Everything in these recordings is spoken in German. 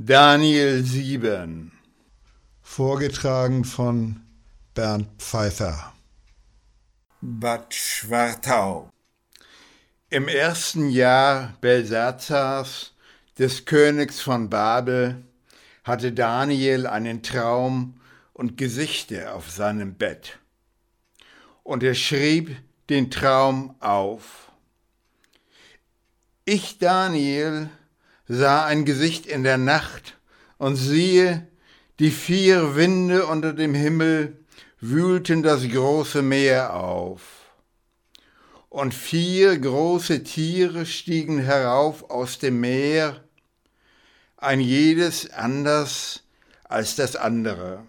Daniel 7 Vorgetragen von Bernd Pfeiffer Bad Schwartau Im ersten Jahr Belsazars, des Königs von Babel, hatte Daniel einen Traum und Gesichte auf seinem Bett. Und er schrieb den Traum auf. Ich, Daniel, sah ein Gesicht in der Nacht, und siehe, die vier Winde unter dem Himmel wühlten das große Meer auf. Und vier große Tiere stiegen herauf aus dem Meer, ein jedes anders als das andere.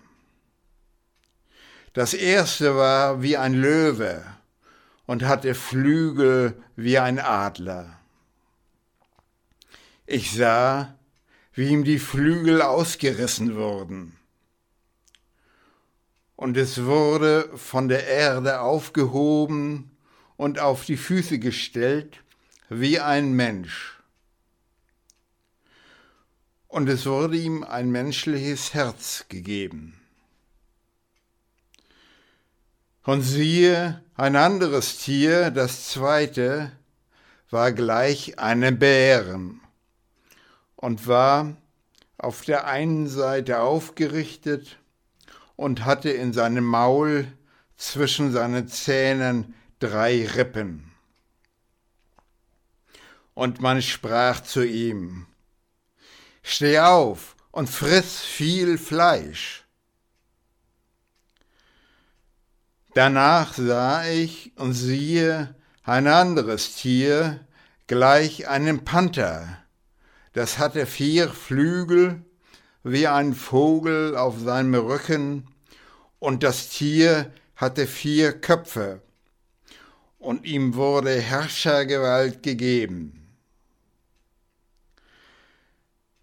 Das erste war wie ein Löwe und hatte Flügel wie ein Adler. Ich sah, wie ihm die Flügel ausgerissen wurden. Und es wurde von der Erde aufgehoben und auf die Füße gestellt wie ein Mensch. Und es wurde ihm ein menschliches Herz gegeben. Und siehe, ein anderes Tier, das zweite, war gleich einem Bären und war auf der einen Seite aufgerichtet und hatte in seinem Maul zwischen seinen Zähnen drei Rippen. Und man sprach zu ihm, Steh auf und friss viel Fleisch. Danach sah ich und siehe ein anderes Tier, gleich einem Panther, das hatte vier Flügel wie ein Vogel auf seinem Rücken, und das Tier hatte vier Köpfe, und ihm wurde Herrschergewalt gegeben.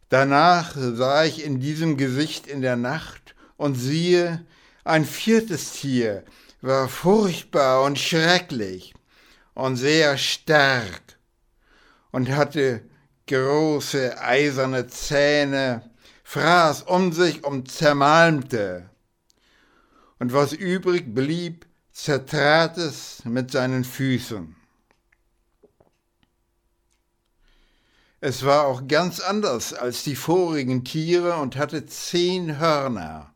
Danach sah ich in diesem Gesicht in der Nacht, und siehe, ein viertes Tier war furchtbar und schrecklich und sehr stark und hatte große eiserne Zähne, fraß um sich und zermalmte. Und was übrig blieb, zertrat es mit seinen Füßen. Es war auch ganz anders als die vorigen Tiere und hatte zehn Hörner.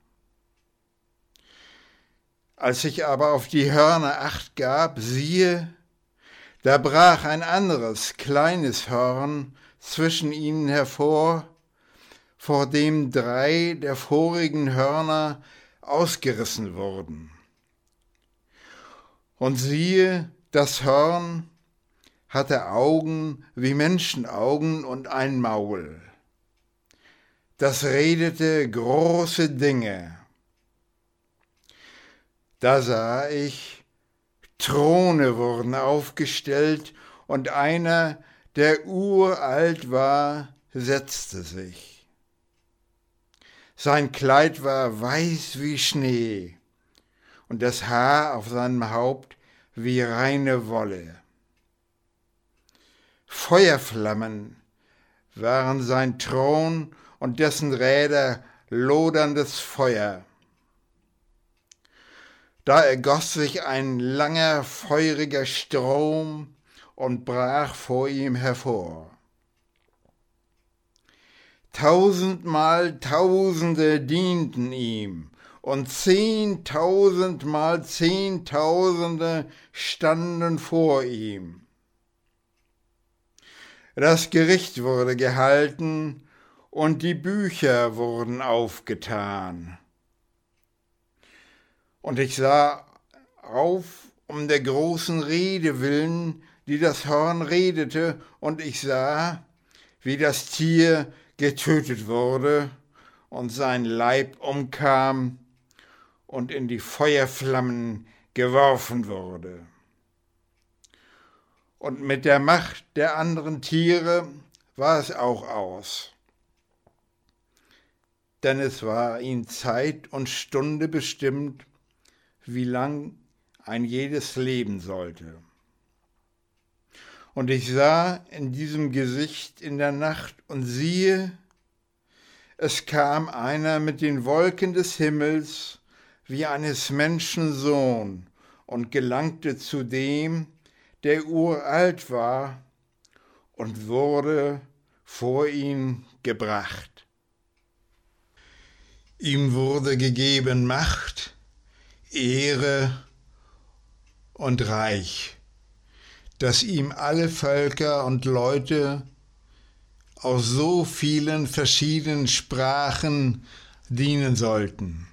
Als ich aber auf die Hörner acht gab, siehe, da brach ein anderes kleines Horn zwischen ihnen hervor, vor dem drei der vorigen Hörner ausgerissen wurden. Und siehe, das Horn hatte Augen wie Menschenaugen und ein Maul. Das redete große Dinge. Da sah ich, Throne wurden aufgestellt und einer der uralt war, setzte sich. Sein Kleid war weiß wie Schnee und das Haar auf seinem Haupt wie reine Wolle. Feuerflammen waren sein Thron und dessen Räder loderndes Feuer. Da ergoss sich ein langer, feuriger Strom und brach vor ihm hervor. Tausendmal Tausende dienten ihm, und zehntausendmal Zehntausende standen vor ihm. Das Gericht wurde gehalten und die Bücher wurden aufgetan. Und ich sah auf um der großen Rede willen, die das Horn redete, und ich sah, wie das Tier getötet wurde und sein Leib umkam und in die Feuerflammen geworfen wurde. Und mit der Macht der anderen Tiere war es auch aus. Denn es war ihm Zeit und Stunde bestimmt, wie lang ein jedes leben sollte. Und ich sah in diesem Gesicht in der Nacht und siehe, es kam einer mit den Wolken des Himmels wie eines Menschen Sohn und gelangte zu dem, der uralt war, und wurde vor ihn gebracht. Ihm wurde gegeben Macht, Ehre und Reich, dass ihm alle Völker und Leute aus so vielen verschiedenen Sprachen dienen sollten.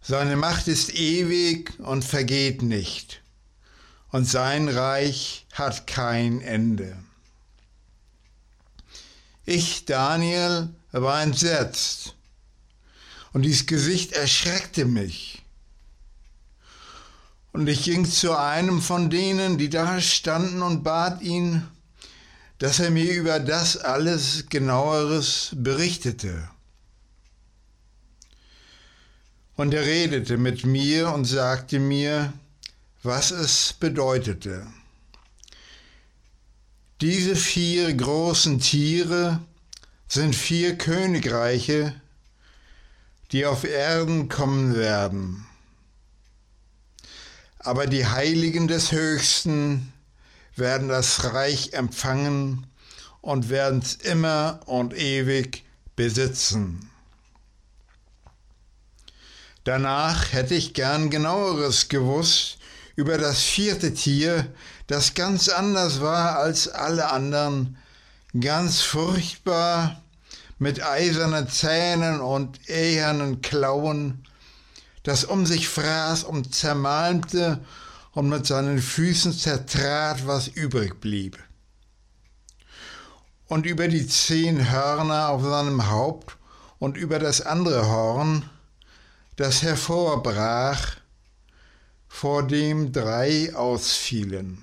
Seine Macht ist ewig und vergeht nicht, und sein Reich hat kein Ende. Ich, Daniel, war entsetzt, und dies Gesicht erschreckte mich. Und ich ging zu einem von denen, die da standen, und bat ihn, dass er mir über das alles genaueres berichtete. Und er redete mit mir und sagte mir, was es bedeutete. Diese vier großen Tiere sind vier Königreiche, die auf Erden kommen werden. Aber die Heiligen des Höchsten werden das Reich empfangen und werden es immer und ewig besitzen. Danach hätte ich gern genaueres gewusst über das vierte Tier, das ganz anders war als alle anderen, ganz furchtbar, mit eisernen Zähnen und ehernen Klauen, das um sich fraß und zermalmte und mit seinen Füßen zertrat, was übrig blieb. Und über die zehn Hörner auf seinem Haupt und über das andere Horn, das hervorbrach, vor dem drei ausfielen.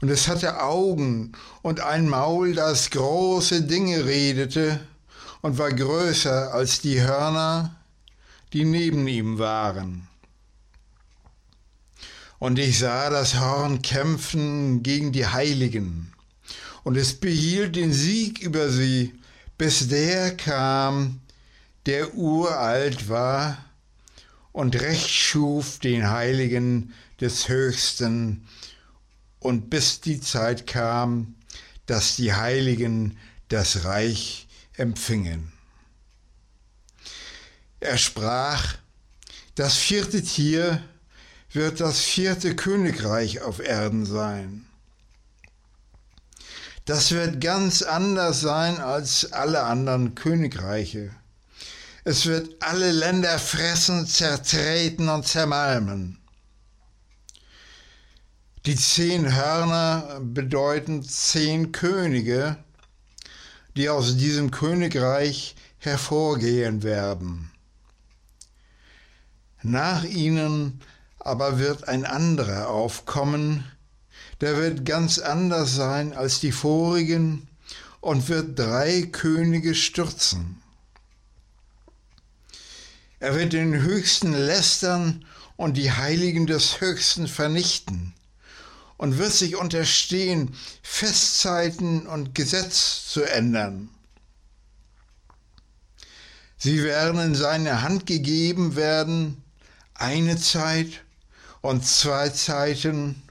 Und es hatte Augen und ein Maul, das große Dinge redete und war größer als die Hörner, die neben ihm waren. Und ich sah das Horn kämpfen gegen die Heiligen. Und es behielt den Sieg über sie, bis der kam, der uralt war und Recht schuf den Heiligen des Höchsten, und bis die Zeit kam, dass die Heiligen das Reich empfingen. Er sprach, das vierte Tier wird das vierte Königreich auf Erden sein. Das wird ganz anders sein als alle anderen Königreiche. Es wird alle Länder fressen, zertreten und zermalmen. Die zehn Hörner bedeuten zehn Könige, die aus diesem Königreich hervorgehen werden. Nach ihnen aber wird ein anderer aufkommen, der wird ganz anders sein als die vorigen und wird drei Könige stürzen. Er wird den Höchsten lästern und die Heiligen des Höchsten vernichten und wird sich unterstehen, Festzeiten und Gesetz zu ändern. Sie werden in seine Hand gegeben werden, eine Zeit und zwei Zeiten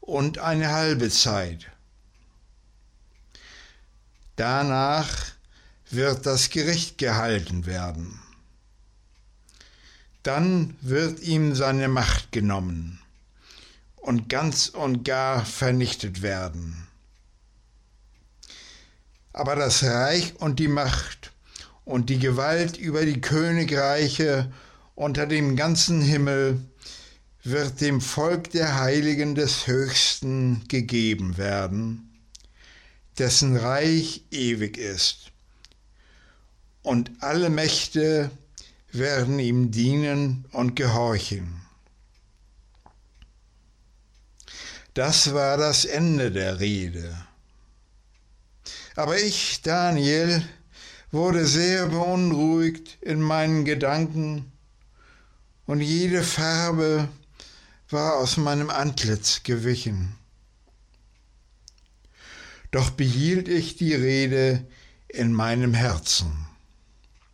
und eine halbe Zeit. Danach wird das Gericht gehalten werden. Dann wird ihm seine Macht genommen und ganz und gar vernichtet werden. Aber das Reich und die Macht und die Gewalt über die Königreiche unter dem ganzen Himmel wird dem Volk der Heiligen des Höchsten gegeben werden, dessen Reich ewig ist. Und alle Mächte werden ihm dienen und gehorchen. Das war das Ende der Rede. Aber ich, Daniel, wurde sehr beunruhigt in meinen Gedanken und jede Farbe war aus meinem Antlitz gewichen. Doch behielt ich die Rede in meinem Herzen.